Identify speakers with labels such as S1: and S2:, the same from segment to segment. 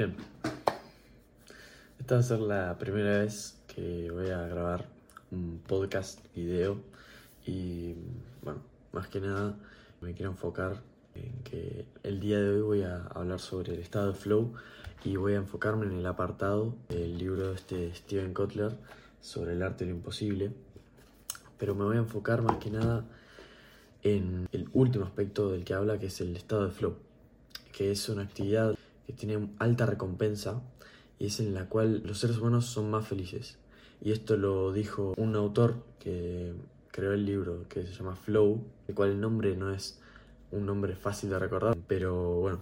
S1: Bien. Esta va a ser la primera vez que voy a grabar un podcast video y bueno, más que nada me quiero enfocar en que el día de hoy voy a hablar sobre el estado de flow y voy a enfocarme en el apartado del libro de este Steven Kotler sobre el arte de lo imposible, pero me voy a enfocar más que nada en el último aspecto del que habla, que es el estado de flow, que es una actividad que tiene alta recompensa y es en la cual los seres humanos son más felices. Y esto lo dijo un autor que creó el libro que se llama Flow, el cual el nombre no es un nombre fácil de recordar, pero bueno,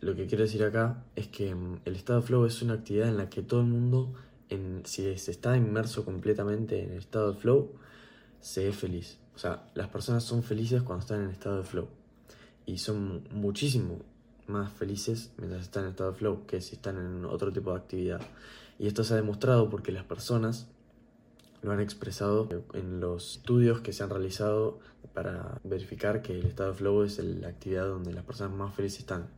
S1: lo que quiero decir acá es que mm, el estado flow es una actividad en la que todo el mundo, en, si se está inmerso completamente en el estado flow, se es feliz. O sea, las personas son felices cuando están en estado de flow. Y son muchísimo más felices mientras están en estado de flow que si están en otro tipo de actividad. Y esto se ha demostrado porque las personas lo han expresado en los estudios que se han realizado para verificar que el estado de flow es la actividad donde las personas más felices están.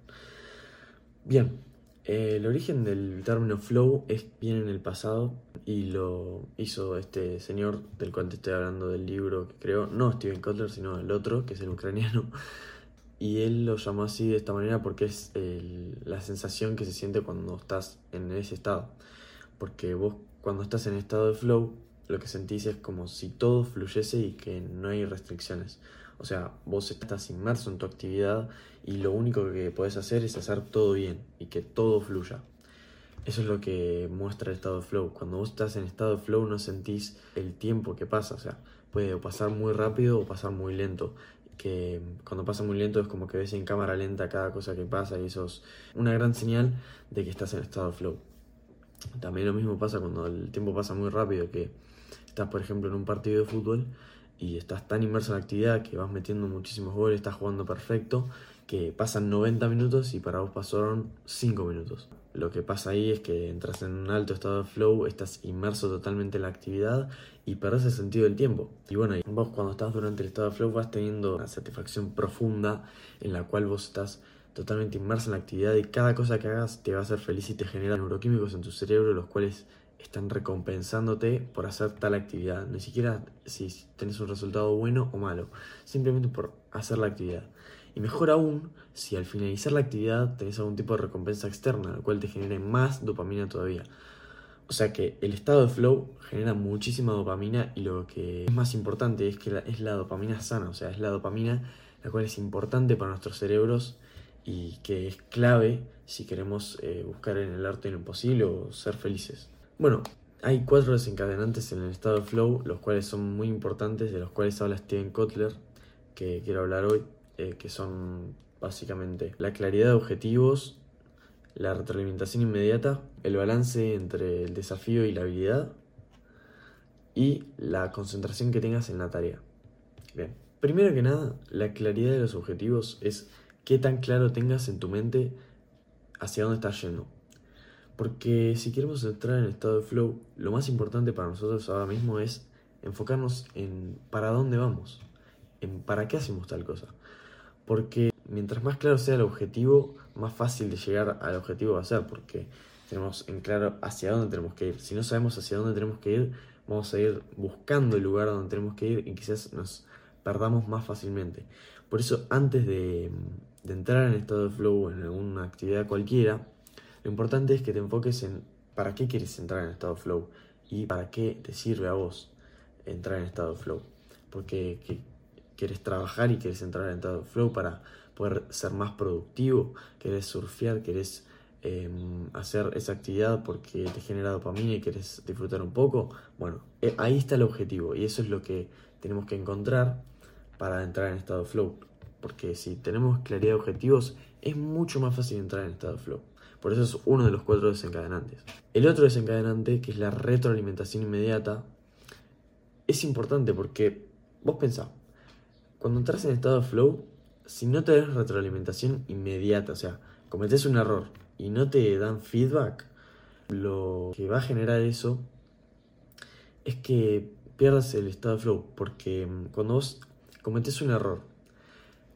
S1: Bien, eh, el origen del término flow es bien en el pasado y lo hizo este señor del cual te estoy hablando del libro que creó, no Steven Kotler, sino el otro, que es el ucraniano. Y él lo llamó así de esta manera porque es la sensación que se siente cuando estás en ese estado. Porque vos cuando estás en estado de flow lo que sentís es como si todo fluyese y que no hay restricciones. O sea, vos estás inmerso en tu actividad y lo único que puedes hacer es hacer todo bien y que todo fluya. Eso es lo que muestra el estado de flow. Cuando vos estás en estado de flow no sentís el tiempo que pasa. O sea, puede pasar muy rápido o pasar muy lento. Que cuando pasa muy lento es como que ves en cámara lenta cada cosa que pasa y eso es una gran señal de que estás en estado de flow. También lo mismo pasa cuando el tiempo pasa muy rápido, que estás, por ejemplo, en un partido de fútbol y estás tan inmerso en la actividad que vas metiendo muchísimos goles, estás jugando perfecto, que pasan 90 minutos y para vos pasaron 5 minutos. Lo que pasa ahí es que entras en un alto estado de flow, estás inmerso totalmente en la actividad y perdés el sentido del tiempo. Y bueno, vos cuando estás durante el estado de flow vas teniendo una satisfacción profunda en la cual vos estás totalmente inmerso en la actividad y cada cosa que hagas te va a hacer feliz y te genera neuroquímicos en tu cerebro, los cuales están recompensándote por hacer tal actividad. Ni siquiera si tenés un resultado bueno o malo, simplemente por hacer la actividad. Y mejor aún, si al finalizar la actividad tenés algún tipo de recompensa externa, el cual te genere más dopamina todavía. O sea que el estado de flow genera muchísima dopamina y lo que es más importante es que es la dopamina sana, o sea, es la dopamina la cual es importante para nuestros cerebros y que es clave si queremos eh, buscar en el arte lo imposible o ser felices. Bueno, hay cuatro desencadenantes en el estado flow, los cuales son muy importantes, de los cuales habla Steven Kotler, que quiero hablar hoy, eh, que son básicamente la claridad de objetivos, la retroalimentación inmediata, el balance entre el desafío y la habilidad y la concentración que tengas en la tarea. Bien, primero que nada, la claridad de los objetivos es qué tan claro tengas en tu mente hacia dónde estás yendo. Porque si queremos entrar en estado de flow, lo más importante para nosotros ahora mismo es enfocarnos en para dónde vamos, en para qué hacemos tal cosa. Porque mientras más claro sea el objetivo, más fácil de llegar al objetivo va a ser, porque tenemos en claro hacia dónde tenemos que ir. Si no sabemos hacia dónde tenemos que ir, vamos a ir buscando el lugar donde tenemos que ir y quizás nos perdamos más fácilmente. Por eso, antes de, de entrar en estado de flow en alguna actividad cualquiera, lo importante es que te enfoques en para qué quieres entrar en estado flow y para qué te sirve a vos entrar en estado flow. Porque quieres trabajar y quieres entrar en estado flow para poder ser más productivo, querés surfear, querés em, hacer esa actividad porque te genera dopamina y quieres disfrutar un poco. Bueno, eh, ahí está el objetivo y eso es lo que tenemos que encontrar para entrar en estado flow. Porque si tenemos claridad de objetivos, es mucho más fácil entrar en estado flow. Por eso es uno de los cuatro desencadenantes. El otro desencadenante, que es la retroalimentación inmediata, es importante porque vos pensás, cuando entras en estado de flow, si no te das retroalimentación inmediata, o sea, cometes un error y no te dan feedback, lo que va a generar eso es que pierdas el estado de flow, porque mm, cuando vos cometes un error,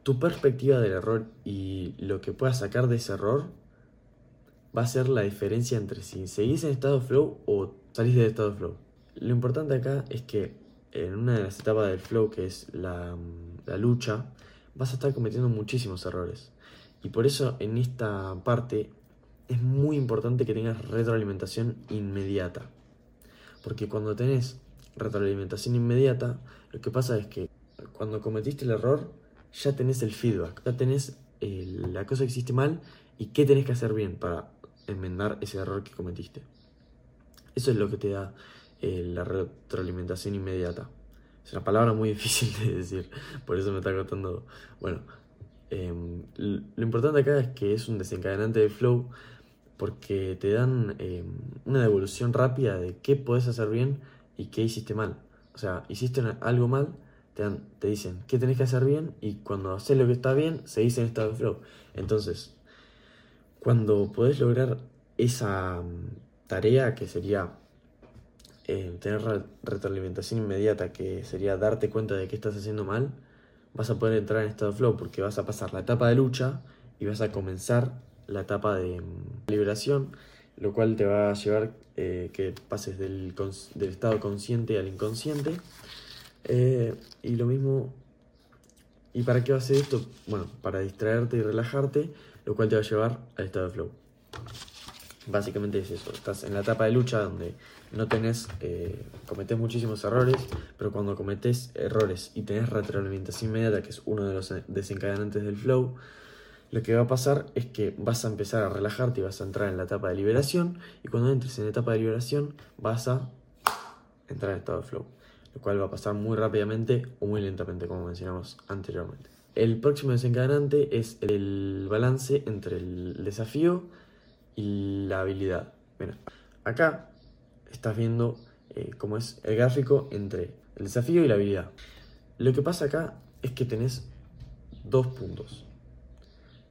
S1: tu perspectiva del error y lo que puedas sacar de ese error va a ser la diferencia entre si seguís en estado flow o salís del estado flow. Lo importante acá es que en una de las etapas del flow, que es la, la lucha, vas a estar cometiendo muchísimos errores. Y por eso en esta parte es muy importante que tengas retroalimentación inmediata. Porque cuando tenés retroalimentación inmediata, lo que pasa es que cuando cometiste el error, ya tenés el feedback, ya tenés eh, la cosa que hiciste mal y qué tenés que hacer bien para enmendar ese error que cometiste. Eso es lo que te da eh, la retroalimentación inmediata. Es una palabra muy difícil de decir, por eso me está costando. Bueno, em, lo importante acá es que es un desencadenante de flow porque te dan em, una devolución rápida de qué puedes hacer bien y qué hiciste mal. O sea, hiciste algo mal, te, te dicen qué tenés que hacer bien y cuando haces lo que está bien, se dice en estado de flow. Entonces, cuando podés lograr esa mm, tarea que sería eh, tener retroalimentación inmediata, que sería darte cuenta de que estás haciendo mal, vas a poder entrar en estado flow porque vas a pasar la etapa de lucha y vas a comenzar la etapa de mm, liberación, lo cual te va a llevar eh, que pases del, estado consciente al inconsciente. Eh, y lo mismo, ¿y para qué va a hacer esto? Bueno, para distraerte y relajarte, lo cual te va a llevar al estado de flow. Básicamente es eso, estás en la etapa de lucha donde no tenés, eh, cometés muchísimos errores, pero cuando cometés errores y tenés retroalimentación inmediata, que es uno de los desencadenantes del flow, lo que va a pasar es que vas a empezar a relajarte y vas a entrar en la etapa de liberación. Y cuando entres en la etapa de liberación, vas a entrar en estado de flow. Lo cual va a pasar muy rápidamente o muy lentamente, como mencionamos anteriormente. El próximo desencadenante es el balance entre el desafío y la habilidad. Mira, acá estás viendo eh, cómo es el gráfico entre el desafío y la habilidad. Lo que pasa acá es que tenés dos puntos.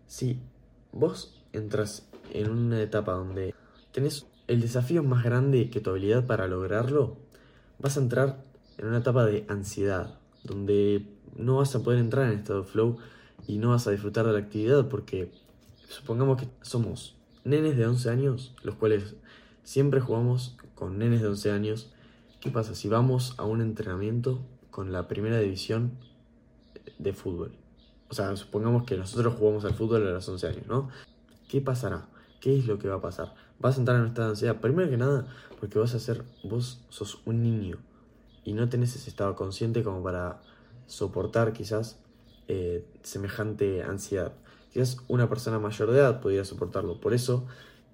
S1: Si vos entras en una etapa donde tenés el desafío más grande que tu habilidad para lograrlo, vas a entrar en una etapa de ansiedad, donde no vas a poder entrar en estado de flow y no vas a disfrutar de la actividad porque supongamos que somos nenes de 11 años, los cuales siempre jugamos con nenes de 11 años. ¿Qué pasa si vamos a un entrenamiento con la primera división de fútbol? O sea, supongamos que nosotros jugamos al fútbol a los 11 años, ¿no? ¿Qué pasará? ¿Qué es lo que va a pasar? Vas a entrar en un estado de ansiedad. Primero que nada, porque vas a ser, vos sos un niño y no tenés ese estado consciente como para soportar quizás eh, semejante ansiedad. Quizás una persona mayor de edad podría soportarlo. Por eso,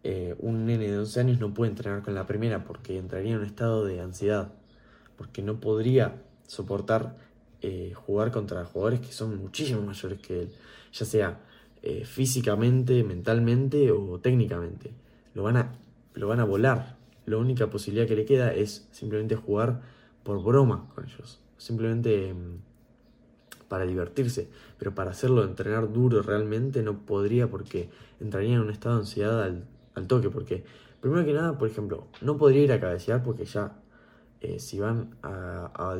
S1: eh, un nene de 11 años no puede entrenar con la primera porque entraría en un estado de ansiedad. Porque no podría soportar eh, jugar contra jugadores que son muchísimo mayores que él, ya sea físicamente, mentalmente o técnicamente. Lo van, a, lo van a volar. La única posibilidad que le queda es simplemente jugar por broma con ellos. Simplemente mm, para divertirse. Pero para hacerlo entrenar duro realmente no podría porque entraría en un estado de ansiedad al, toque. Porque, primero que nada, por ejemplo, no podría ir a cabecear porque ya eh, si van a,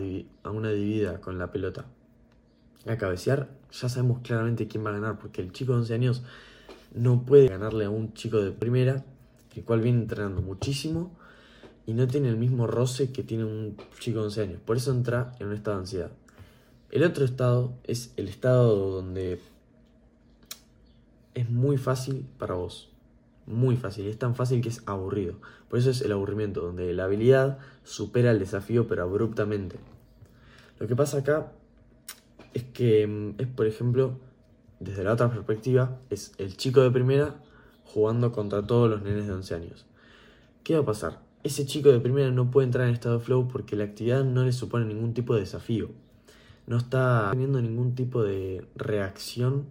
S1: una dividida con la pelota a cabecear, ya sabemos claramente quién va a ganar, porque el chico de 11 años no puede ganarle a un chico de primera, el cual viene entrenando muchísimo y no tiene el mismo roce que tiene un chico de 11 años. Por eso entra en un estado de ansiedad. El otro estado es el estado donde es muy fácil para vos muy fácil, es tan fácil que es aburrido. Por eso es el aburrimiento, donde la habilidad supera el desafío pero abruptamente. Lo que pasa acá es que mm, es, por ejemplo, desde la otra perspectiva, es el chico de primera jugando contra todos los nenes de 11 años. ¿Qué va a pasar? Ese chico de primera no puede entrar en estado flow porque la actividad no le supone ningún tipo de desafío. No está teniendo ningún tipo de reacción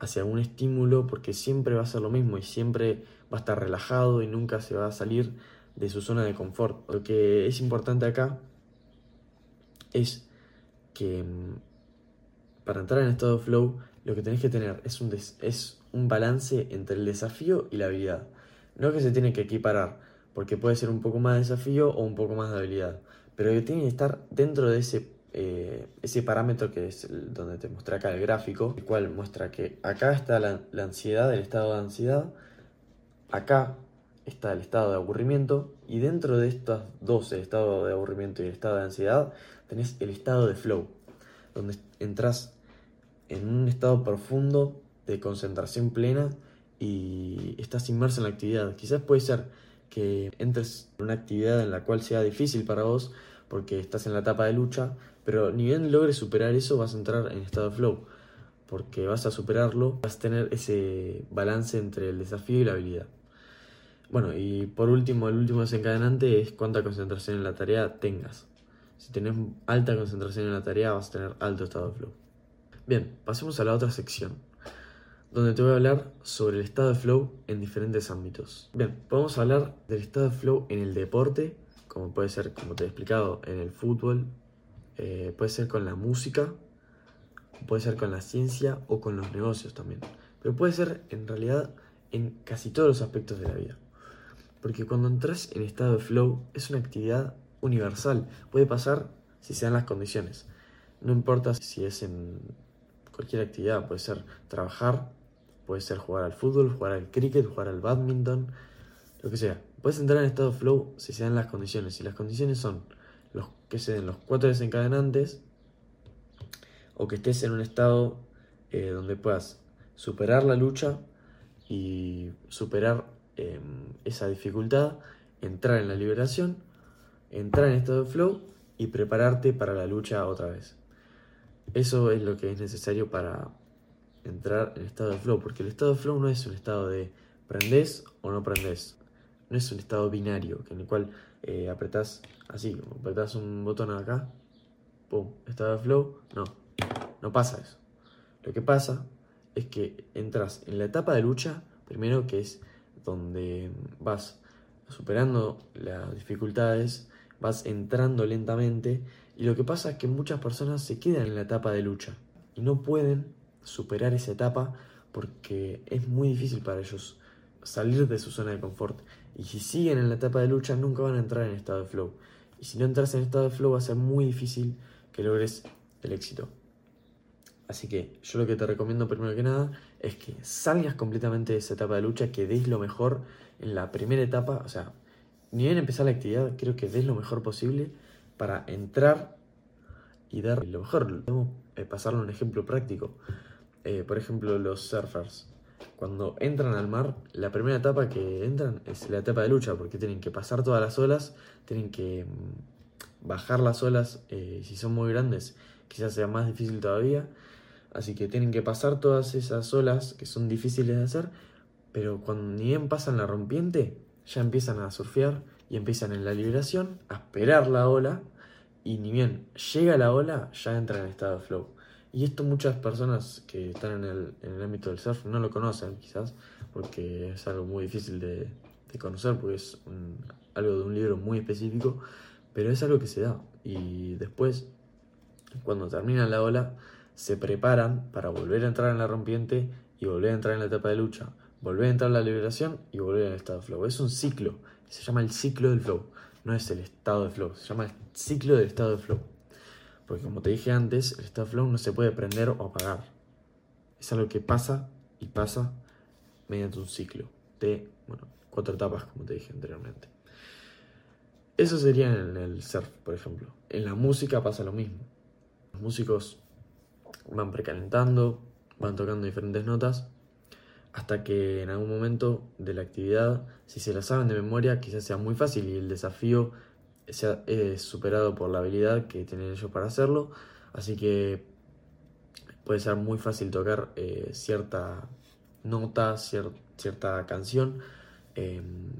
S1: hacia un estímulo porque siempre va a ser lo mismo y siempre va a estar relajado y nunca se va a salir de su zona de confort. Lo que es importante acá es que mm, para entrar en estado flow lo que tenés que tener es un, es un balance entre el desafío y la habilidad. No que se tiene que equiparar, porque puede ser un poco más de desafío o un poco más de habilidad, pero que tiene que estar dentro de ese eh, ese parámetro que es donde te muestra acá el gráfico, el cual muestra que acá está la, ansiedad, el estado de ansiedad, acá está el estado de aburrimiento y dentro de estos dos, el estado de aburrimiento y el estado de ansiedad, tenés el estado de flow, donde entras en un estado profundo de concentración plena y estás inmerso en la actividad. Quizás puede ser que entres en una actividad en la cual sea difícil para vos porque estás en la etapa de lucha, pero ni bien logres superar eso vas a entrar en estado de flow, porque vas a superarlo, vas a tener ese balance entre el desafío y la habilidad. Bueno, y por último, el último desencadenante es cuánta concentración en la tarea tengas. Si tenés alta concentración en la tarea, vas a tener alto estado de flow. Bien, pasemos a la otra sección, donde te voy a hablar sobre el estado de flow en diferentes ámbitos. Bien, podemos hablar del estado de flow en el deporte, como puede ser, como te he explicado, en el fútbol, eh, puede ser con la música, puede ser con la ciencia o con los negocios también. Pero puede ser en realidad en casi todos los aspectos de la vida. Porque cuando entras en estado de flow es una actividad universal. Puede pasar si se dan las condiciones. No importa si es en cualquier actividad. Puede ser trabajar, puede ser jugar al fútbol, jugar al cricket, jugar al badminton, lo que sea. Puedes entrar en estado de flow si se dan las condiciones. Y las condiciones son los que se den los cuatro desencadenantes o que estés en un estado eh, donde puedas superar la lucha y superar Em, esa dificultad, entrar en la liberación, entrar en estado de flow y prepararte para la lucha otra vez. Eso es lo que es necesario para entrar en estado de flow, porque el estado de flow no es un estado de prendés o no prendés, no es un estado binario en el cual eh, apretás así, apretás un botón acá, pum, estado de flow, no, no pasa eso. Lo que pasa es que entras en la etapa de lucha, primero que es donde vas superando las dificultades, vas entrando lentamente y lo que pasa es que muchas personas se quedan en la etapa de lucha y no pueden superar esa etapa porque es muy difícil para ellos salir de su zona de confort. Y si siguen en la etapa de lucha nunca van a entrar en estado de flow. Y si no entras en estado de flow va a ser muy difícil que logres el éxito. Así que yo lo que te recomiendo primero que nada es que salgas completamente de esa etapa de lucha, que des lo mejor en la primera etapa, o sea, ni bien empezar la actividad, creo que des lo mejor posible para entrar y dar lo mejor. Podemos pasarle un ejemplo práctico. Eh, por ejemplo, los surfers. Cuando entran al mar, la primera etapa que entran es la etapa de lucha, porque tienen que pasar todas las olas, tienen que mm, bajar las olas, eh, si son muy grandes, quizás sea más difícil todavía Así que tienen que pasar todas esas olas que son difíciles de hacer, pero cuando ni bien pasan la rompiente, ya empiezan a surfear y empiezan en la liberación a esperar la ola y ni bien llega la ola, ya entran en estado de flow. Y esto muchas personas que están en el, ámbito del surf no lo conocen quizás, porque es algo muy difícil de, conocer, porque es algo de un libro muy específico, pero es algo que se da. Y después, cuando termina la ola, se preparan para volver a entrar en la rompiente y volver a entrar en la etapa de lucha, volver a entrar en la liberación y volver al estado de flow. Es un ciclo, se llama el ciclo del flow, no es el estado de flow, se llama el ciclo del estado de flow. Porque como te dije antes, el estado de flow no se puede prender o apagar. Es algo que pasa y pasa mediante un ciclo de, cuatro etapas, como te dije anteriormente. Eso sería en el surf, por ejemplo. En la música pasa lo mismo. Los músicos van precalentando, van tocando diferentes notas, hasta que en algún momento de la actividad, si se la saben de memoria, quizás sea muy fácil y el desafío sea superado por la habilidad que tienen ellos para hacerlo, así que puede ser muy fácil tocar eh, cierta nota, cierta canción, em,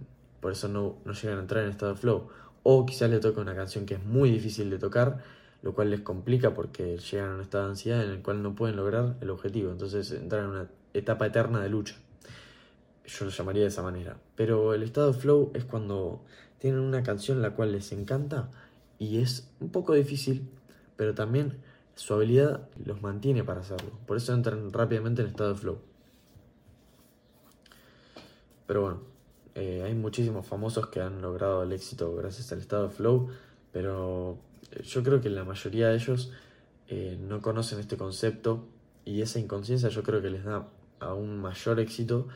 S1: por eso no, no llegan a entrar en estado de flow. O quizás le toque una canción que es muy difícil de tocar lo cual les complica porque llegan a un estado de ansiedad en el cual no pueden lograr el objetivo, entonces entran en una etapa eterna de lucha. Yo lo llamaría de esa manera. Pero el estado flow es cuando tienen una canción la cual les encanta y es un poco difícil, pero también su habilidad los mantiene para hacerlo. Por eso entran rápidamente en estado de flow. Pero bueno, eh, hay muchísimos famosos que han logrado el éxito gracias al estado de flow, pero yo creo que la mayoría de ellos eh, no conocen este concepto y esa inconsciencia yo creo que les da aún mayor éxito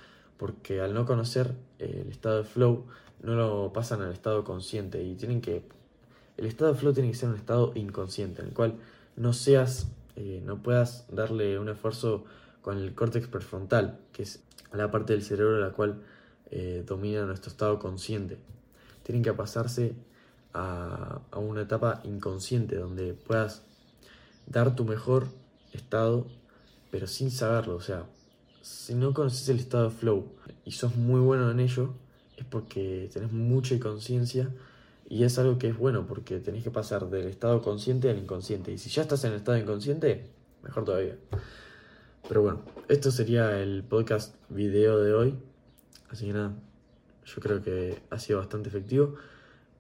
S1: porque al no conocer el estado de flow, no lo pasan al estado consciente y tienen que... El estado de flow tiene que ser un estado inconsciente, en el cual no seas, eh, no puedas darle un esfuerzo con el córtex prefrontal, que es la parte del cerebro la cual eh, domina nuestro estado consciente. Tienen que pasarse a, a una etapa inconsciente donde puedas dar tu mejor estado, pero sin saberlo. O sea, si no conoces el estado de flow y sos muy bueno en ello, es porque tenés mucha conciencia y es algo que es bueno porque tenés que pasar del estado consciente al inconsciente. Y si ya estás en el estado inconsciente, mejor todavía. Pero bueno, esto sería el podcast video de hoy. Así que nada, yo creo que ha sido bastante efectivo.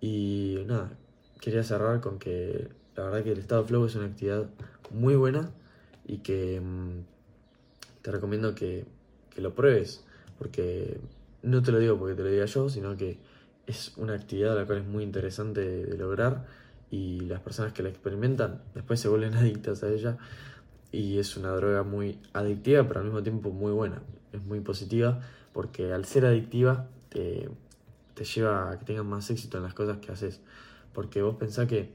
S1: Y nada, quería cerrar con que la verdad que el estado flow es una actividad muy buena y que mm, te recomiendo que, lo pruebes. Porque no te lo digo porque te lo diga yo, sino que es una actividad la cual es muy interesante de, lograr y las personas que la experimentan después se vuelven adictas a ella y es una droga muy adictiva pero al mismo tiempo muy buena, es muy positiva porque al ser adictiva te, lleva a que tengas más éxito en las cosas que haces porque vos pensás que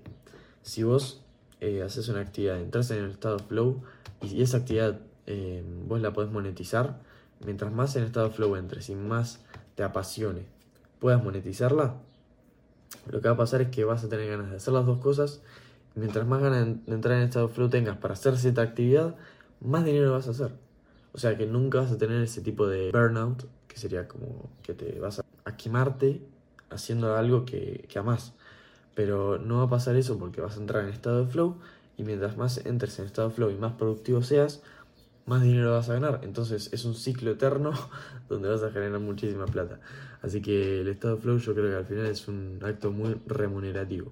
S1: si vos eh, haces una actividad, entras en el estado flow y esa actividad eh, vos la podés monetizar, mientras más en estado flow entres y más te apasione puedas monetizarla, lo que va a pasar es que vas a tener ganas de hacer las dos cosas. Mientras más ganas de entrar en estado flow tengas para hacer cierta actividad, más dinero vas a hacer. O sea que nunca vas a tener ese tipo de burnout, que sería como que te vas a quemarte haciendo algo que, que amas. Pero no va a pasar eso porque vas a entrar en estado de flow y mientras más entres en estado de flow y más productivo seas, más dinero vas a ganar. Entonces es un ciclo eterno donde vas a generar muchísima plata. Así que el estado flow yo creo que al final es un acto muy remunerativo.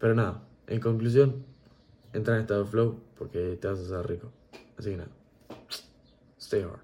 S1: Pero nada, en conclusión, entra en estado flow porque te vas a hacer rico. Así que nada, stay hard.